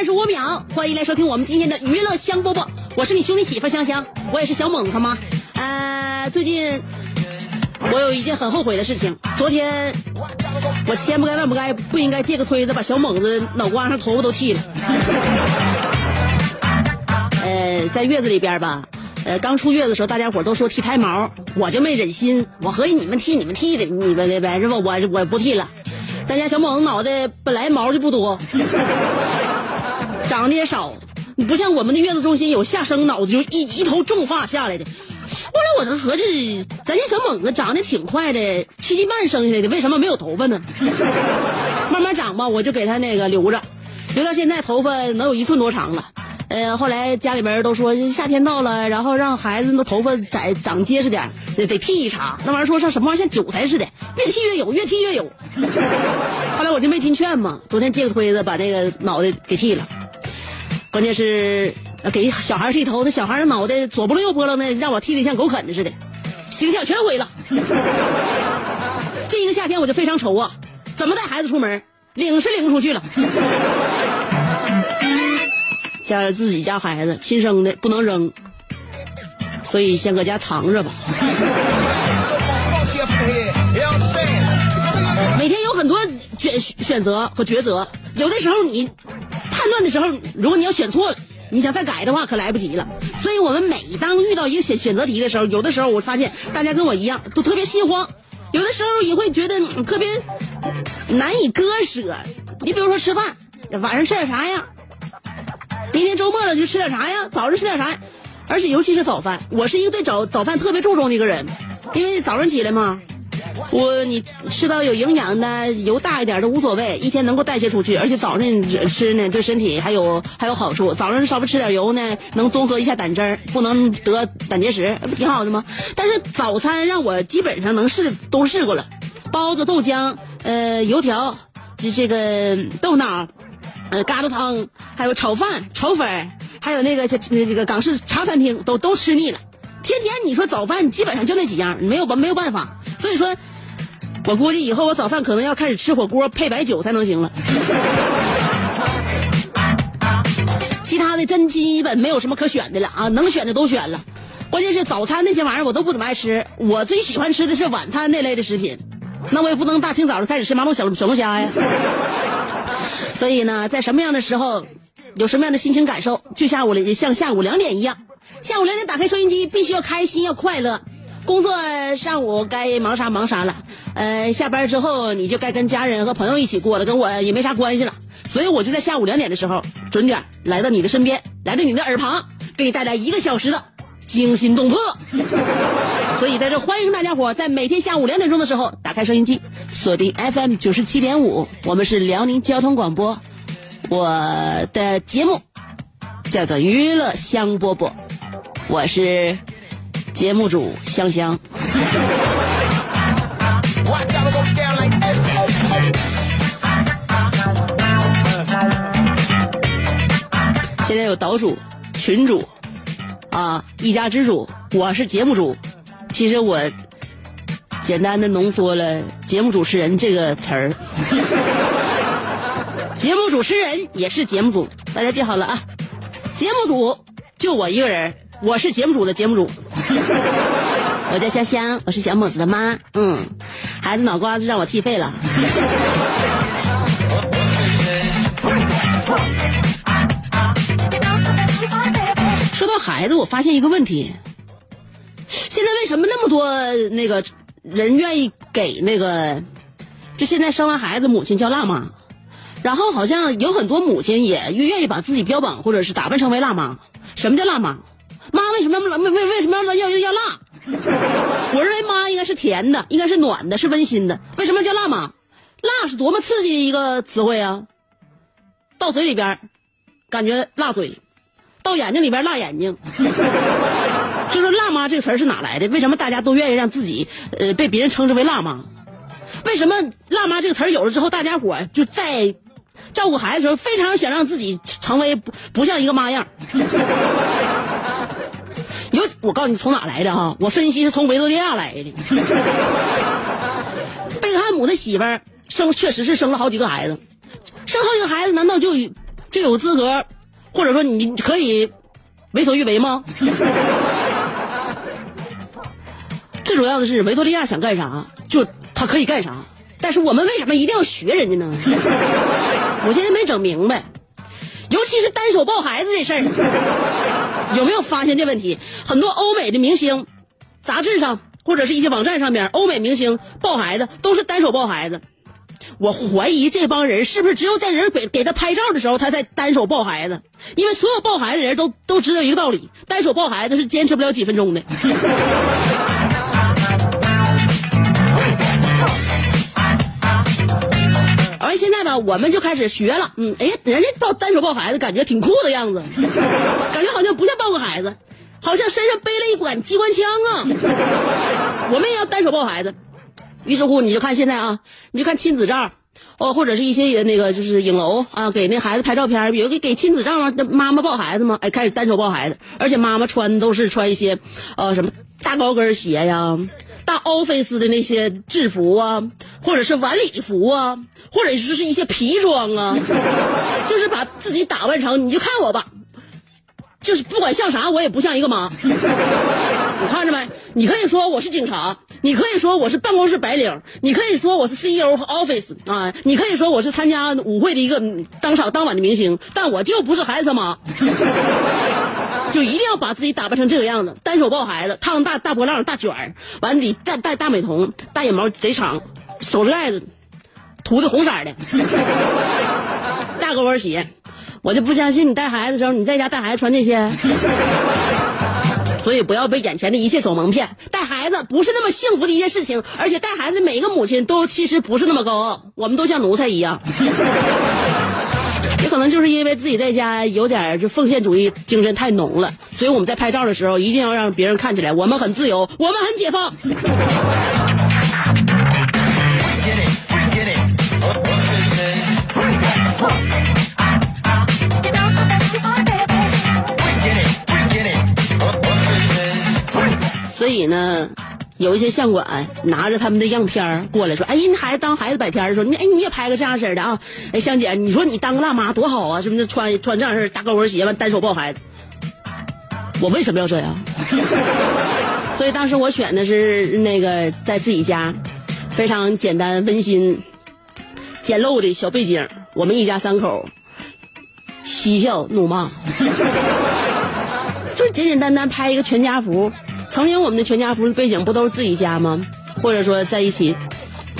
三十五秒，欢迎来收听我们今天的娱乐香饽饽，我是你兄弟媳妇香香，我也是小猛他妈。呃，最近我有一件很后悔的事情，昨天我千不该万不该不应该借个推子把小猛子脑瓜上头发都剃了。呃，在月子里边吧，呃，刚出月子的时候，大家伙都说剃胎毛，我就没忍心，我合计你们剃你们剃的，你们的呗，是吧？我我不剃了。咱家小猛子脑袋本来毛就不多，长得也少，不像我们的月子中心有下生脑子就一一头重发下来的。后来我就合计，咱家小猛子长得挺快的，七斤半生下来的，为什么没有头发呢？慢慢长吧，我就给他那个留着，留到现在头发能有一寸多长了。呃，后来家里边都说夏天到了，然后让孩子那头发长长结实点，得得剃一茬。那玩意儿说像什么玩意儿像韭菜似的，越剃越有，越剃越有。后来我就没听劝嘛，昨天借个推子把那个脑袋给剃了。关键是给小孩剃头，那小孩的脑袋左拨楞右拨楞的，让我剃的像狗啃的似的，形象全毁了。这一个夏天我就非常愁啊，怎么带孩子出门？领是领不出去了。家里自己家孩子亲生的不能扔，所以先搁家藏着吧。每天有很多选选择和抉择，有的时候你判断的时候，如果你要选错了，你想再改的话可来不及了。所以我们每当遇到一个选选择题的时候，有的时候我发现大家跟我一样都特别心慌，有的时候也会觉得特别难以割舍。你比如说吃饭，晚上吃点啥呀？明天周末了，就吃点啥呀？早上吃点啥呀？而且尤其是早饭，我是一个对早早饭特别注重的一个人，因为早上起来嘛，我你吃到有营养的、油大一点的无所谓，一天能够代谢出去，而且早上吃呢对身体还有还有好处。早上稍微吃点油呢，能综合一下胆汁儿，不能得胆结石，不挺好的吗？但是早餐让我基本上能试都试过了，包子、豆浆、呃油条，这这个豆脑。呃，疙瘩汤，还有炒饭、炒粉，还有那个这那这个港式茶餐厅，都都吃腻了。天天你说早饭基本上就那几样，没有没有办法。所以说，我估计以后我早饭可能要开始吃火锅配白酒才能行了。其他的真基本没有什么可选的了啊，能选的都选了。关键是早餐那些玩意儿我都不怎么爱吃，我最喜欢吃的是晚餐那类的食品。那我也不能大清早就开始吃麻辣小小龙虾呀。所以呢，在什么样的时候，有什么样的心情感受，就像我像下午两点一样，下午两点打开收音机，必须要开心要快乐。工作上午该忙啥忙啥了，呃，下班之后你就该跟家人和朋友一起过了，跟我也没啥关系了。所以我就在下午两点的时候，准点来到你的身边，来到你的耳旁，给你带来一个小时的惊心动魄。所以在这欢迎大家伙在每天下午两点钟的时候打开收音机，锁定 FM 九十七点五，我们是辽宁交通广播，我的节目叫做娱乐香饽饽，我是节目组香香。现在有岛主、群主啊，一家之主，我是节目组。其实我简单的浓缩了“节目主持人”这个词儿。节目主持人也是节目组，大家记好了啊！节目组就我一个人，我是节目组的节目组。我叫香香，我是小猛子的妈。嗯，孩子脑瓜子让我踢废了。说到孩子，我发现一个问题：现在为什么那么多那个人愿意给那个，就现在生完孩子母亲叫辣妈，然后好像有很多母亲也愿意把自己标榜或者是打扮成为辣妈。什么叫辣妈？妈为什么要为为为什么要要要要辣？我认为妈应该是甜的，应该是暖的，是温馨的。为什么叫辣妈？辣是多么刺激的一个词汇啊！到嘴里边，感觉辣嘴；到眼睛里边，辣眼睛。就说“辣妈”这个词儿是哪来的？为什么大家都愿意让自己呃被别人称之为辣妈？为什么“辣妈”这个词儿有了之后，大家伙就在照顾孩子的时候，非常想让自己成为不不像一个妈样？有我告诉你从哪来的哈？我分析是从维多利亚来的。贝克汉姆的媳妇儿生确实是生了好几个孩子，生好几个孩子难道就就有资格，或者说你可以为所欲为吗？最主要的是维多利亚想干啥就他可以干啥，但是我们为什么一定要学人家呢？我现在没整明白，尤其是单手抱孩子这事儿，有没有发现这问题？很多欧美的明星，杂志上或者是一些网站上面，欧美明星抱孩子都是单手抱孩子。我怀疑这帮人是不是只有在人给给他拍照的时候，他才单手抱孩子？因为所有抱孩子的人都都知道一个道理：单手抱孩子是坚持不了几分钟的。而现在吧，我们就开始学了。嗯，哎呀，人家抱单手抱孩子，感觉挺酷的样子，感觉好像不像抱个孩子，好像身上背了一管机关枪啊。我们也要单手抱孩子。于是乎，你就看现在啊，你就看亲子照，哦，或者是一些那个就是影楼啊，给那孩子拍照片，比如给给亲子照吗？妈妈抱孩子嘛？哎，开始单手抱孩子，而且妈妈穿都是穿一些，呃，什么大高跟鞋呀，大 office 的那些制服啊，或者是晚礼服啊，或者是是一些皮装啊，就是把自己打扮成，你就看我吧。就是不管像啥，我也不像一个妈。你看着没？你可以说我是警察，你可以说我是办公室白领，你可以说我是 CEO 和 Office 啊，你可以说我是参加舞会的一个当场当晚的明星，但我就不是孩子他妈。就一定要把自己打扮成这个样子，单手抱孩子，烫大大波浪、大卷儿，完里戴戴大美瞳，大眼毛贼长，手指盖子涂的红色的，大高跟鞋。我就不相信你带孩子的时候，你在家带孩子穿这些，所以不要被眼前的一切所蒙骗。带孩子不是那么幸福的一件事情，而且带孩子的每一个母亲都其实不是那么高傲，我们都像奴才一样。也可能就是因为自己在家有点就奉献主义精神太浓了，所以我们在拍照的时候一定要让别人看起来我们很自由，我们很解放。所以呢，有一些相馆拿着他们的样片过来说：“哎，你孩子当孩子百天的时候，你哎你也拍个这样式的啊？哎，香姐，你说你当个辣妈多好啊？是不是穿穿这样式大高跟鞋完单手抱孩子，我为什么要这样？所以当时我选的是那个在自己家，非常简单温馨、简陋的小背景，我们一家三口嬉笑怒骂，就是简简单单拍一个全家福。”曾经我们的全家福背景不都是自己家吗？或者说在一起，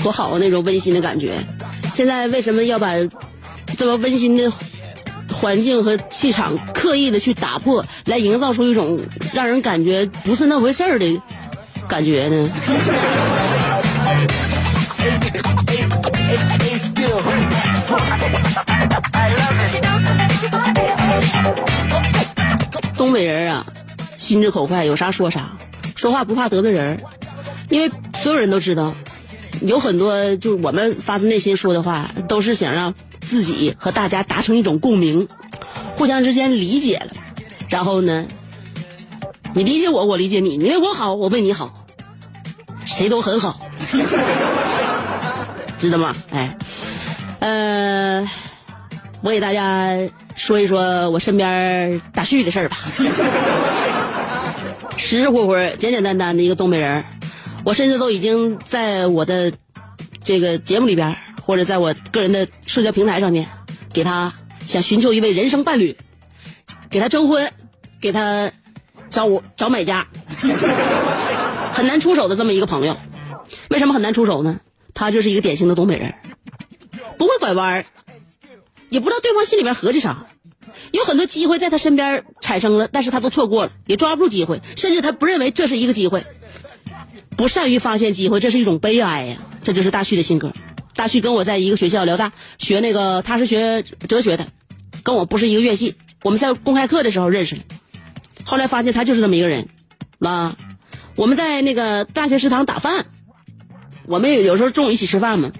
多好啊那种温馨的感觉。现在为什么要把这么温馨的环境和气场刻意的去打破，来营造出一种让人感觉不是那回事儿的感觉呢？东北人啊。心直口快，有啥说啥，说话不怕得罪人，因为所有人都知道，有很多就我们发自内心说的话，都是想让自己和大家达成一种共鸣，互相之间理解了，然后呢，你理解我，我理解你，你为我好，我为你好，谁都很好，知道吗？哎，呃，我给大家说一说我身边大旭的事儿吧。实实乎乎、简简单单的一个东北人，我甚至都已经在我的这个节目里边，或者在我个人的社交平台上面，给他想寻求一位人生伴侣，给他征婚，给他找我找买家，很难出手的这么一个朋友。为什么很难出手呢？他就是一个典型的东北人，不会拐弯，也不知道对方心里边合计啥。有很多机会在他身边产生了，但是他都错过了，也抓不住机会，甚至他不认为这是一个机会，不善于发现机会，这是一种悲哀呀。这就是大旭的性格。大旭跟我在一个学校辽大学那个，他是学哲学的，跟我不是一个院系。我们在公开课的时候认识的，后来发现他就是这么一个人。啊，我们在那个大学食堂打饭，我们有时候中午一起吃饭嘛，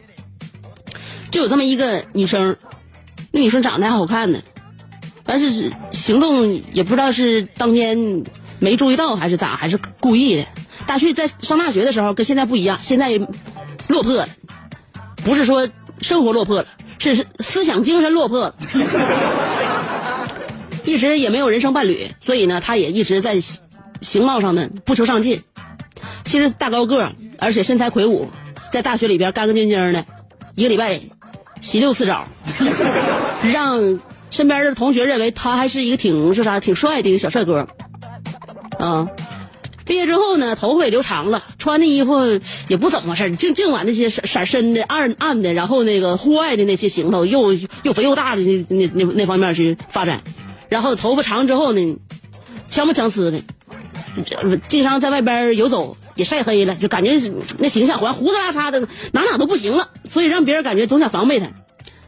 就有这么一个女生，那女生长得还好看呢。但是行动也不知道是当天没注意到还是咋，还是故意的。大旭在上大学的时候跟现在不一样，现在落魄了，不是说生活落魄了，是思想精神落魄了。一直也没有人生伴侣，所以呢，他也一直在形貌上呢不求上进。其实大高个，而且身材魁梧，在大学里边干干净净的，一个礼拜洗六次澡，让。身边的同学认为他还是一个挺是啥挺帅的一个小帅哥，啊，毕业之后呢，头发也留长了，穿的衣服也不怎么回事净净往那些色色深的、暗暗的，然后那个户外的那些行头又又肥又大的那那那那方面去发展，然后头发长之后呢，强不强呲的，经常在外边游走也晒黑了，就感觉那形象好像胡子拉碴的，哪哪都不行了，所以让别人感觉总想防备他。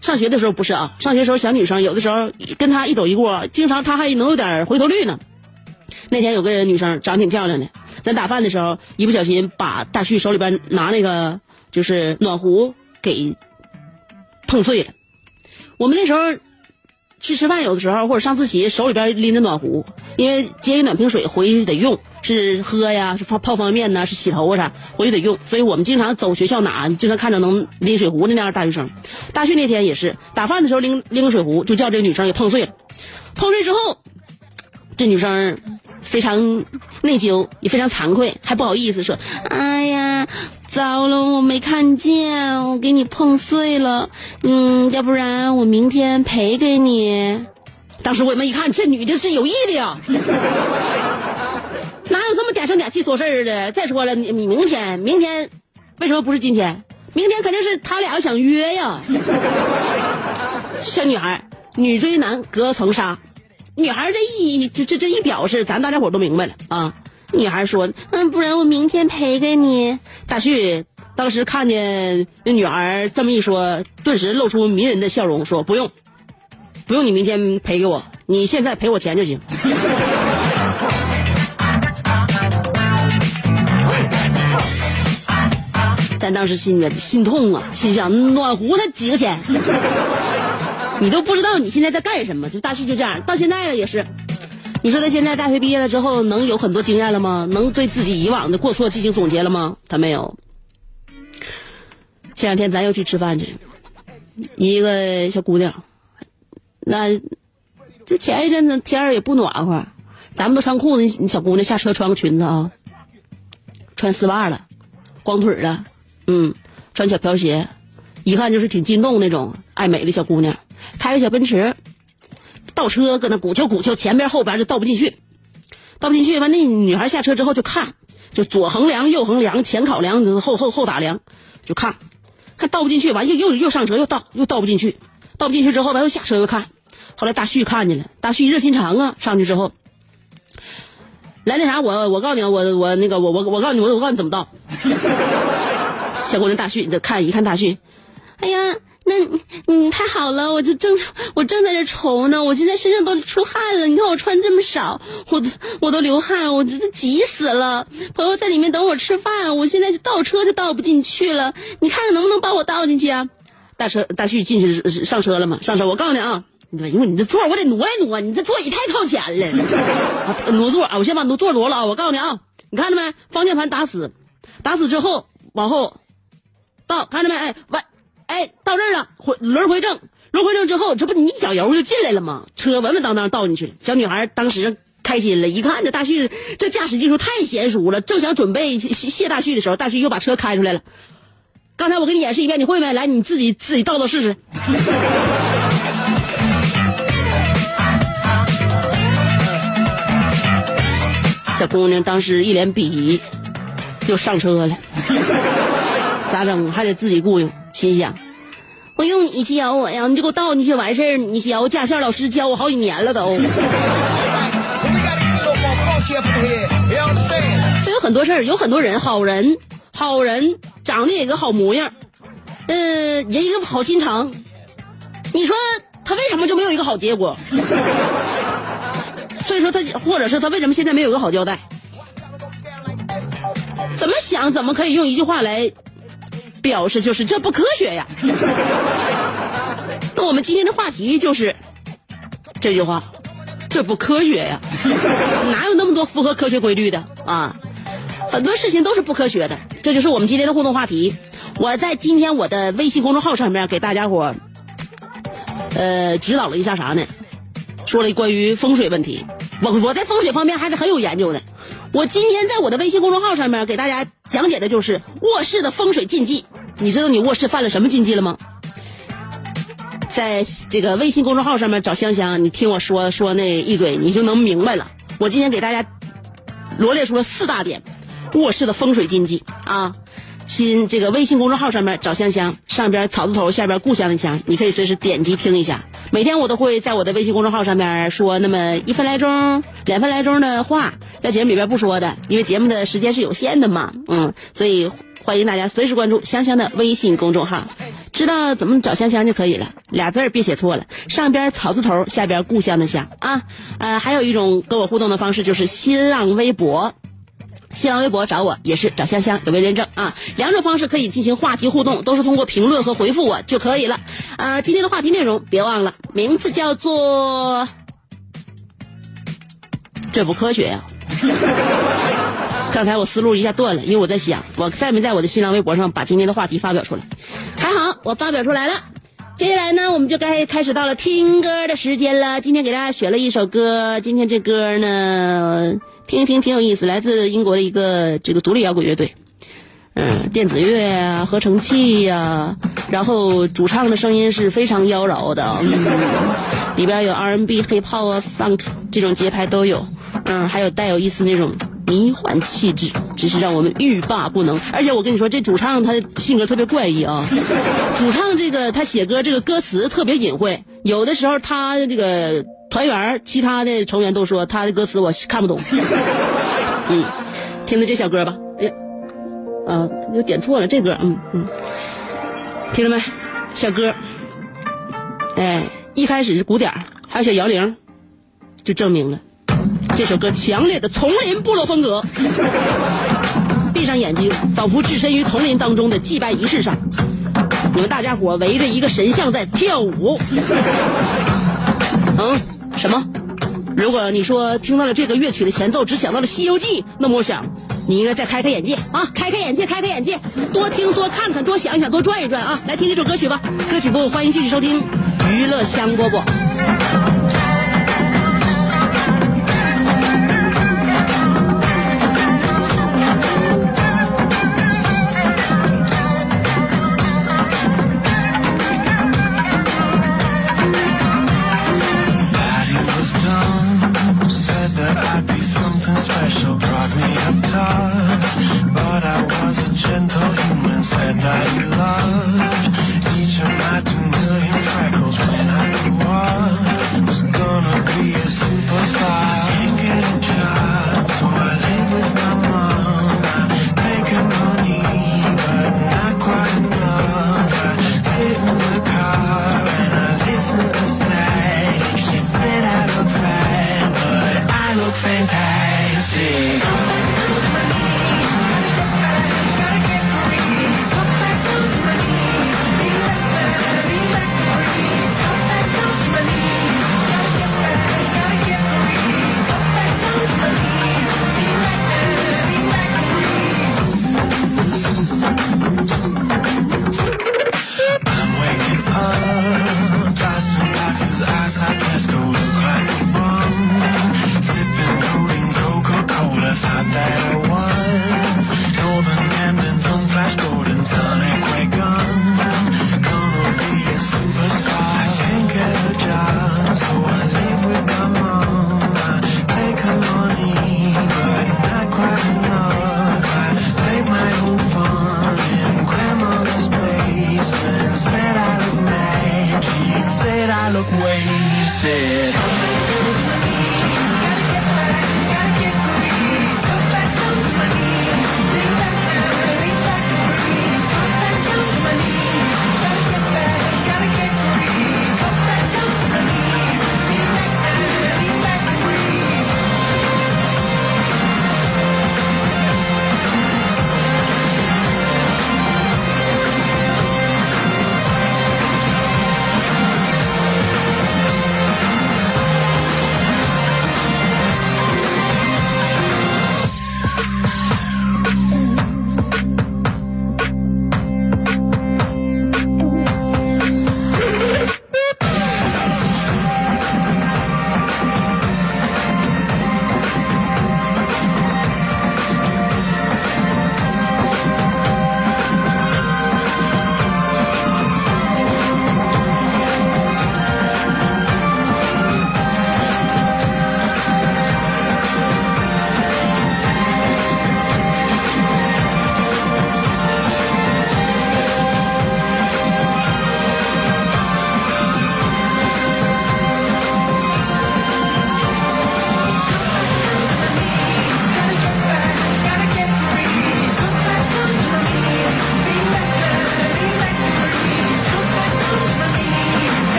上学的时候不是啊，上学时候小女生有的时候跟他一走一过，经常他还能有点回头率呢。那天有个女生长挺漂亮的，咱打饭的时候一不小心把大旭手里边拿那个就是暖壶给碰碎了。我们那时候。去吃饭有的时候或者上自习手里边拎着暖壶，因为接一暖瓶水回去得用，是喝呀，是泡泡方便面呐，是洗头发啥，回去得用，所以我们经常走学校哪，经常看着能拎水壶的那样大学生。大训那天也是打饭的时候拎拎个水壶，就叫这个女生给碰碎了。碰碎之后，这女生非常内疚，也非常惭愧，还不好意思说：“哎呀。”糟了，我没看见，我给你碰碎了。嗯，要不然我明天赔给你。当时我们一看，这女的是有意的呀，哪有这么点声点气说事儿的？再说了，你你明天，明天为什么不是今天？明天肯定是他俩想约呀。小女孩，女追男隔层纱，女孩这一这这这一表示，咱大家伙都明白了啊。女孩说：“嗯，不然我明天赔给你。”大旭当时看见那女孩这么一说，顿时露出迷人的笑容，说：“不用，不用你明天赔给我，你现在赔我钱就行。”咱当时心里面心痛啊，心想暖壶它几个钱？你都不知道你现在在干什么。就大旭就这样，到现在了也是。你说他现在大学毕业了之后能有很多经验了吗？能对自己以往的过错进行总结了吗？他没有。前两天咱又去吃饭去，一个小姑娘，那这前一阵子天儿也不暖和，咱们都穿裤子，小姑娘下车穿个裙子啊，穿丝袜了，光腿的，嗯，穿小瓢鞋，一看就是挺劲动那种爱美的小姑娘，开个小奔驰。倒车搁那鼓秋鼓秋，前边后边就倒不进去，倒不进去。完，那女孩下车之后就看，就左横梁右横梁，前考量后后后打梁，就看，看倒不进去。完又又又上车又倒又倒不进去，倒不进去之后完又下车又看。后来大旭看见了，大旭热心肠啊，上去之后，来那啥，我我告诉你，我我那个我我我告诉你，我我告诉你怎么倒。小姑娘大旭，你看一看大旭，哎呀。那你太好了，我就正我正在这愁呢，我现在身上都出汗了。你看我穿这么少，我都我都流汗，我这急死了。朋友在里面等我吃饭，我现在就倒车就倒不进去了。你看看能不能帮我倒进去啊？大车大旭进去上车了吗？上车，我告诉你啊，因为你这座我得挪一挪，你这座椅太靠前了。挪座啊，我先把挪座挪了啊。我告诉你啊，你看着没？方向盘打死，打死之后往后倒，看着没？哎，完。哎，到这儿了，回轮回正，轮回正之后，这不你一脚油就进来了吗？车稳稳当当倒进去了。小女孩当时开心了，一看这大旭这驾驶技术太娴熟了，正想准备谢谢大旭的时候，大旭又把车开出来了。刚才我给你演示一遍，你会没？来，你自己自己倒倒试试。小姑娘当时一脸鄙夷，就上车了。咋整？还得自己雇佣。心想，我用你教我呀，你就给我倒进去完事儿。你教驾校老师教我好几年了都。这有很多事儿，有很多人，好人，好人，长得也个好模样，呃，人一个好心肠。你说他为什么就没有一个好结果？所以说他，或者是他为什么现在没有个好交代？怎么想怎么可以用一句话来表示，就是这不科学呀。那我们今天的话题就是这句话，这不科学呀，哪有那么多符合科学规律的啊？很多事情都是不科学的，这就是我们今天的互动话题。我在今天我的微信公众号上面给大家伙呃指导了一下啥呢？说了关于风水问题。我我在风水方面还是很有研究的。我今天在我的微信公众号上面给大家讲解的就是卧室的风水禁忌。你知道你卧室犯了什么禁忌了吗？在这个微信公众号上面找香香，你听我说说那一嘴，你就能明白了。我今天给大家罗列出了四大点卧室的风水禁忌啊。新这个微信公众号上面找香香，上边草字头，下边故乡的香，你可以随时点击听一下。每天我都会在我的微信公众号上面说那么一分来钟、两分来钟的话，在节目里边不说的，因为节目的时间是有限的嘛，嗯，所以欢迎大家随时关注香香的微信公众号，知道怎么找香香就可以了，俩字儿别写错了，上边草字头，下边故乡的乡啊，呃，还有一种跟我互动的方式就是新浪微博。新浪微博找我也是找香香有没认证啊？两种方式可以进行话题互动，都是通过评论和回复我就可以了。啊，今天的话题内容别忘了，名字叫做“这不科学呀”。刚才我思路一下断了，因为我在想我在没在我的新浪微博上把今天的话题发表出来。还好我发表出来了。接下来呢，我们就该开始到了听歌的时间了。今天给大家选了一首歌，今天这歌呢。听一听挺有意思，来自英国的一个这个独立摇滚乐队，嗯，电子乐啊，合成器呀，然后主唱的声音是非常妖娆的，嗯，里边有 R&B、黑炮啊、funk 这种节拍都有，嗯，还有带有一丝那种迷幻气质，只是让我们欲罢不能。而且我跟你说，这主唱他性格特别怪异啊，主唱这个他写歌这个歌词特别隐晦，有的时候他这个。团员其他的成员都说他的歌词我看不懂。嗯，听听这小歌吧。哎，啊，又点错了这歌。嗯嗯，听着没？小歌。哎，一开始是鼓点还有小摇铃，就证明了这首歌强烈的丛林部落风格。闭上眼睛，仿佛置身于丛林当中的祭拜仪式上，你们大家伙围着一个神像在跳舞。嗯。什么？如果你说听到了这个乐曲的前奏，只想到了《西游记》，那么我想你应该再开开眼界啊！开开眼界，开开眼界，多听多看看，多想一想，多转一转啊！来听这首歌曲吧。歌曲部欢迎继续收听娱乐香饽饽。not that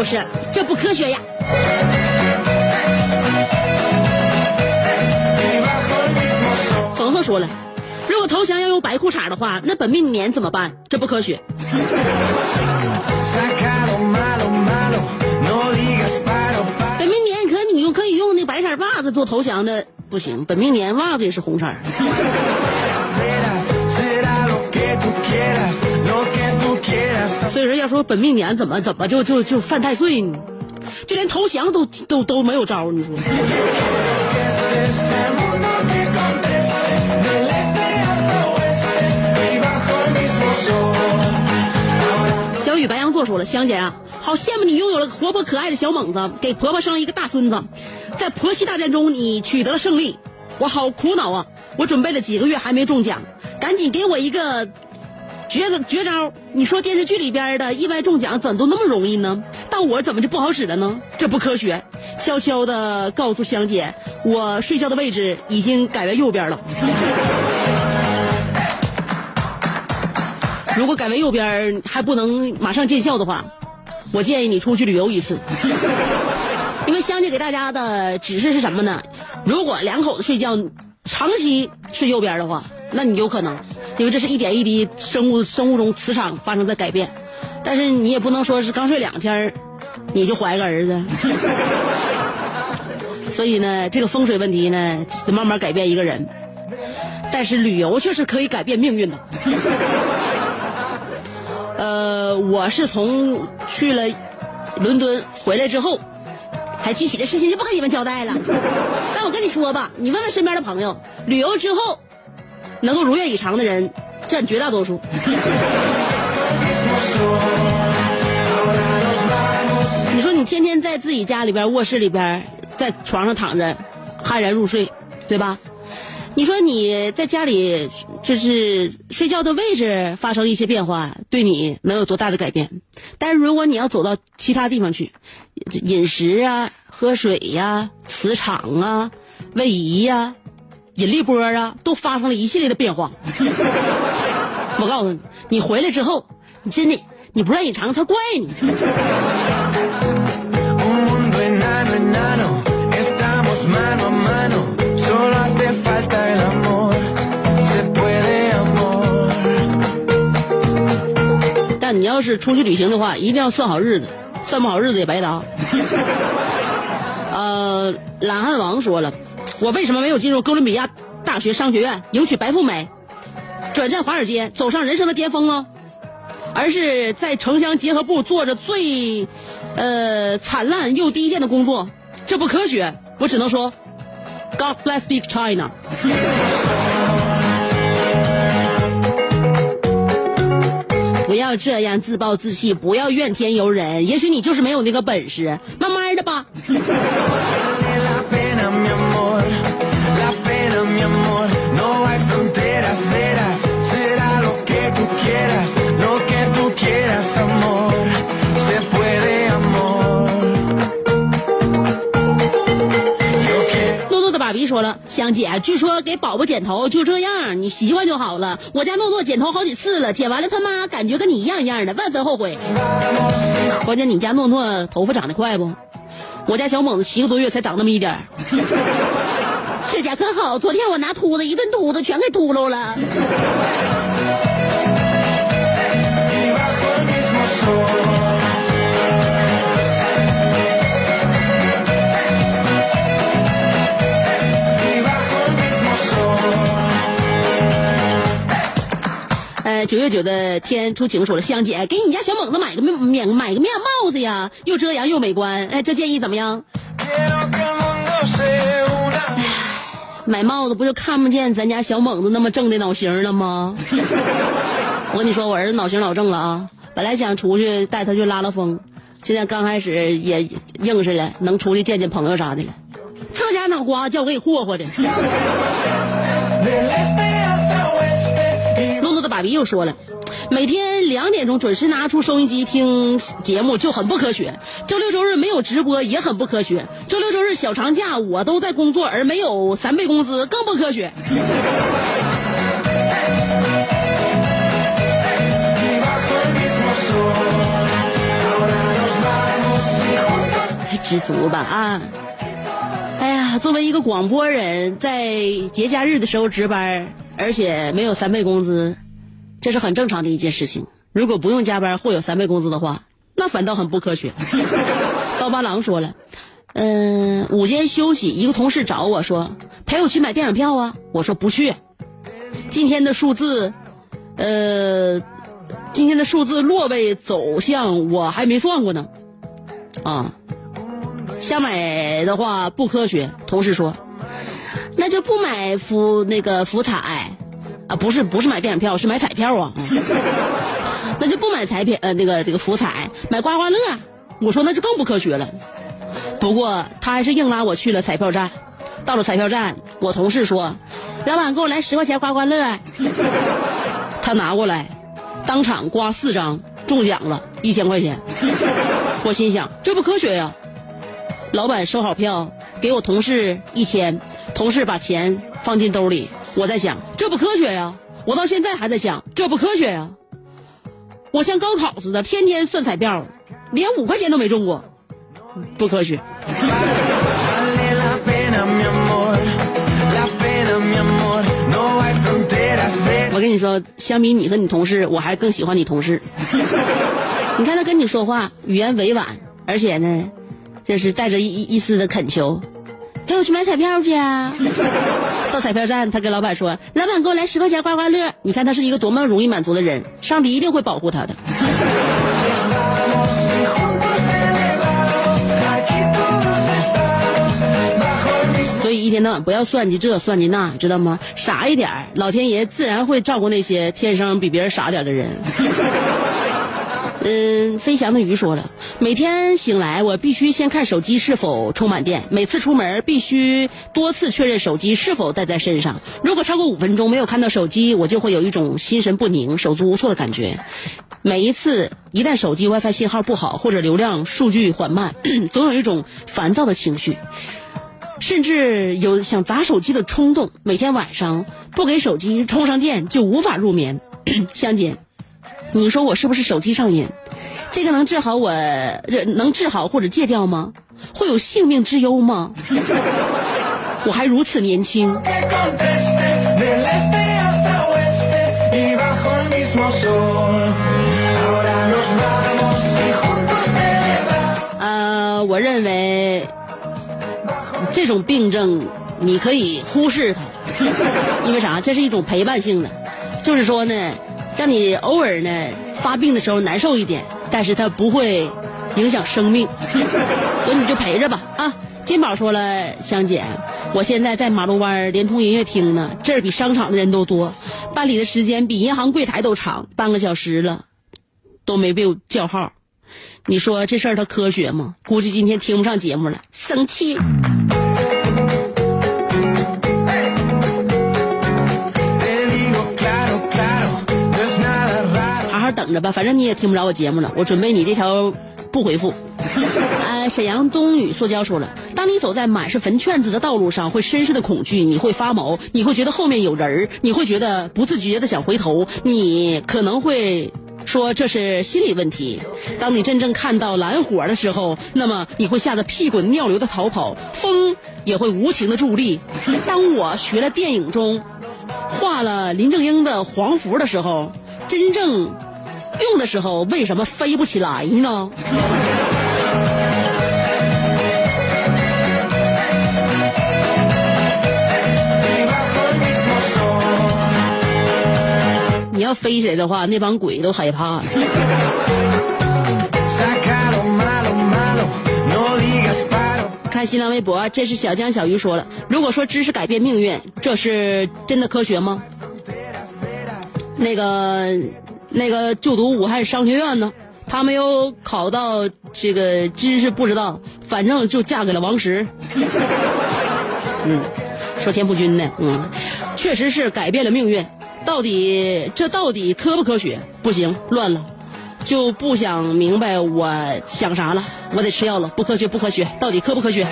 就是这不科学呀。恒恒说了，如果投降要用白裤衩的话，那本命年怎么办？这不科学。本命年可你用可以用那白色袜子做投降的，不行，本命年袜子也是红色本命年怎么怎么就就就犯太岁呢？就连投降都都都没有招儿，你说？小雨白羊座说了，香姐啊，好羡慕你拥有了活泼可爱的小猛子，给婆婆生了一个大孙子，在婆媳大战中你取得了胜利，我好苦恼啊！我准备了几个月还没中奖，赶紧给我一个绝绝招！你说电视剧里边的意外中奖怎么都那么容易呢？到我怎么就不好使了呢？这不科学！悄悄的告诉香姐，我睡觉的位置已经改为右边了。如果改为右边还不能马上见效的话，我建议你出去旅游一次。因为香姐给大家的指示是什么呢？如果两口子睡觉长期睡右边的话，那你有可能，因为这是一点一滴生物生物钟磁场发生的改变。但是你也不能说是刚睡两天你就怀个儿子。所以呢，这个风水问题呢，得慢慢改变一个人。但是旅游却是可以改变命运的。呃，我是从去了伦敦回来之后，还具体的事情就不跟你们交代了。但我跟你说吧，你问问身边的朋友，旅游之后能够如愿以偿的人占绝大多数。你说你天天在自己家里边卧室里边，在床上躺着，酣然入睡，对吧？你说你在家里就是睡觉的位置发生一些变化，对你能有多大的改变？但是如果你要走到其他地方去，饮食啊、喝水呀、磁场啊、位移呀、引力波啊，都发生了一系列的变化。我告诉你，你回来之后，你真的，你不让你尝，他怪你。但你要是出去旅行的话，一定要算好日子，算不好日子也白搭。呃，懒汉王说了。我为什么没有进入哥伦比亚大学商学院迎娶白富美，转战华尔街，走上人生的巅峰呢？而是在城乡结合部做着最，呃，惨烂又低贱的工作，这不科学。我只能说，God bless big China。不要这样自暴自弃，不要怨天尤人。也许你就是没有那个本事，慢慢的吧。别说了，香姐，据说给宝宝剪头就这样，你习惯就好了。我家诺诺剪头好几次了，剪完了他妈感觉跟你一样一样的，万分后悔。关键你家诺诺头发长得快不？我家小猛子七个多月才长那么一点儿。这家可好，昨天我拿秃子一顿秃子全给秃噜了。九月九的天出晴说了，香姐给你家小猛子买个面买个面帽子呀，又遮阳又美观。哎，这建议怎么样？买帽子不就看不见咱家小猛子那么正的脑型了吗？我跟你说，我儿子脑型老正了啊！本来想出去带他去拉拉风，现在刚开始也硬实了，能出去见见朋友啥的了。这家脑瓜子叫我给霍霍的。爸比又说了，每天两点钟准时拿出收音机听节目就很不科学。周六周日没有直播也很不科学。周六周日小长假我都在工作，而没有三倍工资更不科学。知足吧啊！哎呀，作为一个广播人，在节假日的时候值班，而且没有三倍工资，这是很正常的一件事情。如果不用加班或有三倍工资的话，那反倒很不科学。刀疤狼说了，嗯、午间休息，一个同事找我说陪我去买电影票啊，我说不去。今天的数字，呃，今天的数字落位走向我还没算过呢，啊。瞎买的话不科学。同事说，那就不买福那个福彩啊，不是不是买电影票，是买彩票啊。嗯 那就不买彩票呃那个这个福彩，买刮刮乐。我说那就更不科学了。不过他还是硬拉我去了彩票站。到了彩票站，我同事说：“老板，给我来十块钱刮刮乐。”他拿过来，当场刮四张，中奖了一千块钱。我心想，这不科学呀。老板收好票，给我同事一千，同事把钱放进兜里。我在想，这不科学呀！我到现在还在想，这不科学呀！我像高考似的，天天算彩票，连五块钱都没中过，不科学。我跟你说，相比你和你同事，我还更喜欢你同事。你看他跟你说话，语言委婉，而且呢，这是带着一一丝的恳求，陪我去买彩票去啊！到彩票站，他跟老板说：“老板，给我来十块钱刮刮乐。”你看他是一个多么容易满足的人，上帝一定会保护他的。所以一天到晚不要算计这算计那，知道吗？傻一点，老天爷自然会照顾那些天生比别人傻点的人。嗯，飞翔的鱼说了，每天醒来我必须先看手机是否充满电，每次出门必须多次确认手机是否带在身上。如果超过五分钟没有看到手机，我就会有一种心神不宁、手足无措的感觉。每一次一旦手机 WiFi 信号不好或者流量数据缓慢，总有一种烦躁的情绪。甚至有想砸手机的冲动。每天晚上不给手机充上电就无法入眠。香姐，你说我是不是手机上瘾？这个能治好我能治好或者戒掉吗？会有性命之忧吗？我还如此年轻。呃，我认为这种病症你可以忽视它，因为啥？这是一种陪伴性的，就是说呢，让你偶尔呢发病的时候难受一点，但是它不会影响生命，所以你就陪着吧啊。金宝说了，香姐，我现在在马路湾联通营业厅呢，这儿比商场的人都多，办理的时间比银行柜台都长，半个小时了，都没被我叫号。你说这事儿它科学吗？估计今天听不上节目了，生气。等着吧，反正你也听不着我节目了。我准备你这条不回复。呃，沈阳冬雨塑胶说了，当你走在满是坟圈子的道路上，会深深的恐惧，你会发毛，你会觉得后面有人儿，你会觉得不自觉的想回头，你可能会。说这是心理问题。当你真正看到蓝火的时候，那么你会吓得屁滚尿流的逃跑，风也会无情的助力。当我学了电影中画了林正英的黄符的时候，真正用的时候，为什么飞不起来呢？你要飞起来的话，那帮鬼都害怕。看新浪微博，这是小江小鱼说了，如果说知识改变命运，这是真的科学吗？那个那个就读武汉商学院呢，他没有考到这个知识不知道，反正就嫁给了王石。嗯，说田朴珺呢，嗯，确实是改变了命运。到底这到底科不科学？不行，乱了。就不想明白我想啥了，我得吃药了。不科学，不科学，到底科不科学.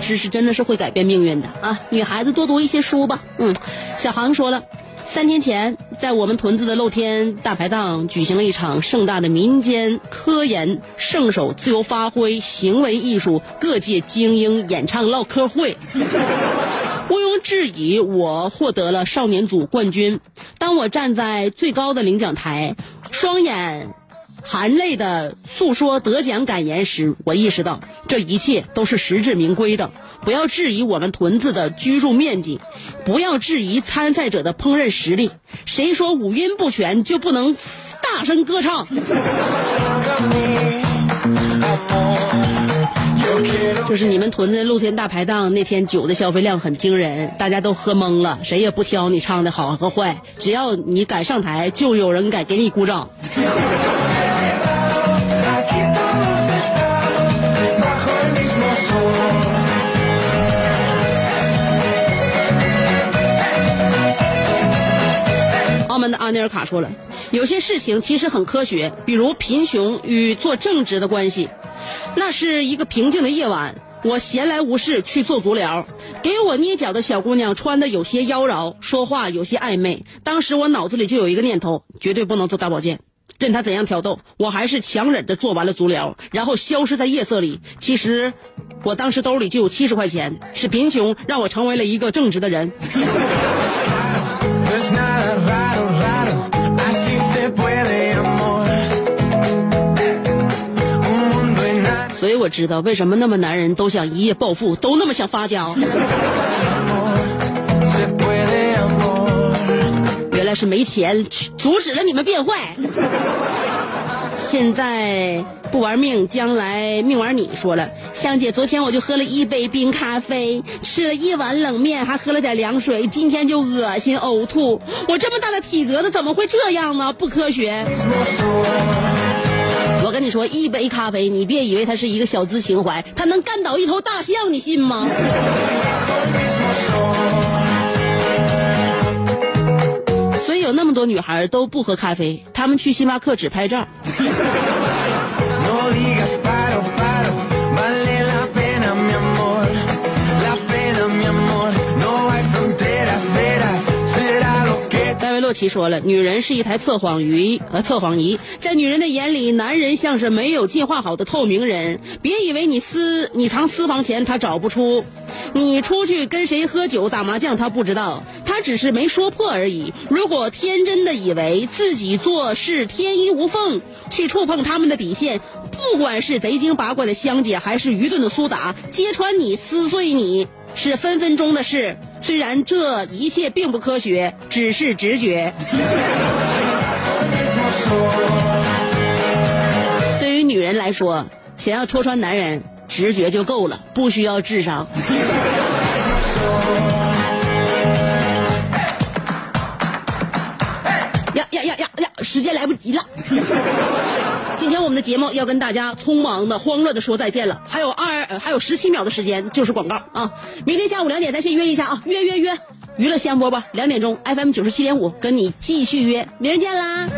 知识真的是会改变命运的啊！女孩子多读一些书吧。嗯，小航说了，三天前在我们屯子的露天大排档举行了一场盛大的民间科研圣手自由发挥行为艺术各界精英演唱唠嗑会。毋庸置疑，我获得了少年组冠军。当我站在最高的领奖台，双眼含泪的诉说得奖感言时，我意识到这一切都是实至名归的。不要质疑我们屯子的居住面积，不要质疑参赛者的烹饪实力。谁说五音不全就不能大声歌唱？就是你们屯子露天大排档那天酒的消费量很惊人，大家都喝懵了，谁也不挑你唱的好和坏，只要你敢上台，就有人敢给你鼓掌。的阿内尔卡说了，有些事情其实很科学，比如贫穷与做正直的关系。那是一个平静的夜晚，我闲来无事去做足疗，给我捏脚的小姑娘穿的有些妖娆，说话有些暧昧。当时我脑子里就有一个念头，绝对不能做大保健。任她怎样挑逗，我还是强忍着做完了足疗，然后消失在夜色里。其实，我当时兜里就有七十块钱，是贫穷让我成为了一个正直的人。所以我知道为什么那么男人都想一夜暴富，都那么想发家。原来是没钱阻止了你们变坏。现在不玩命，将来命玩你。说了，香姐，昨天我就喝了一杯冰咖啡，吃了一碗冷面，还喝了点凉水，今天就恶心呕吐。我这么大的体格子，怎么会这样呢？不科学。跟你说，一杯咖啡，你别以为它是一个小资情怀，它能干倒一头大象，你信吗？所以有那么多女孩都不喝咖啡，她们去星巴克只拍照。洛奇说了，女人是一台测谎仪，呃，测谎仪，在女人的眼里，男人像是没有进化好的透明人。别以为你私你藏私房钱，他找不出；你出去跟谁喝酒打麻将，他不知道，他只是没说破而已。如果天真的以为自己做事天衣无缝，去触碰他们的底线，不管是贼精八怪的香姐，还是愚钝的苏打，揭穿你、撕碎你，是分分钟的事。虽然这一切并不科学，只是直觉。对于女人来说，想要戳穿男人，直觉就够了，不需要智商。呀呀呀呀呀！时间来不及了。今天我们的节目要跟大家匆忙的、慌乱的说再见了，还有二还有十七秒的时间就是广告啊！明天下午两点咱先约一下啊，约约约，娱乐香饽饽，两点钟 FM 九十七点五跟你继续约，明儿见啦！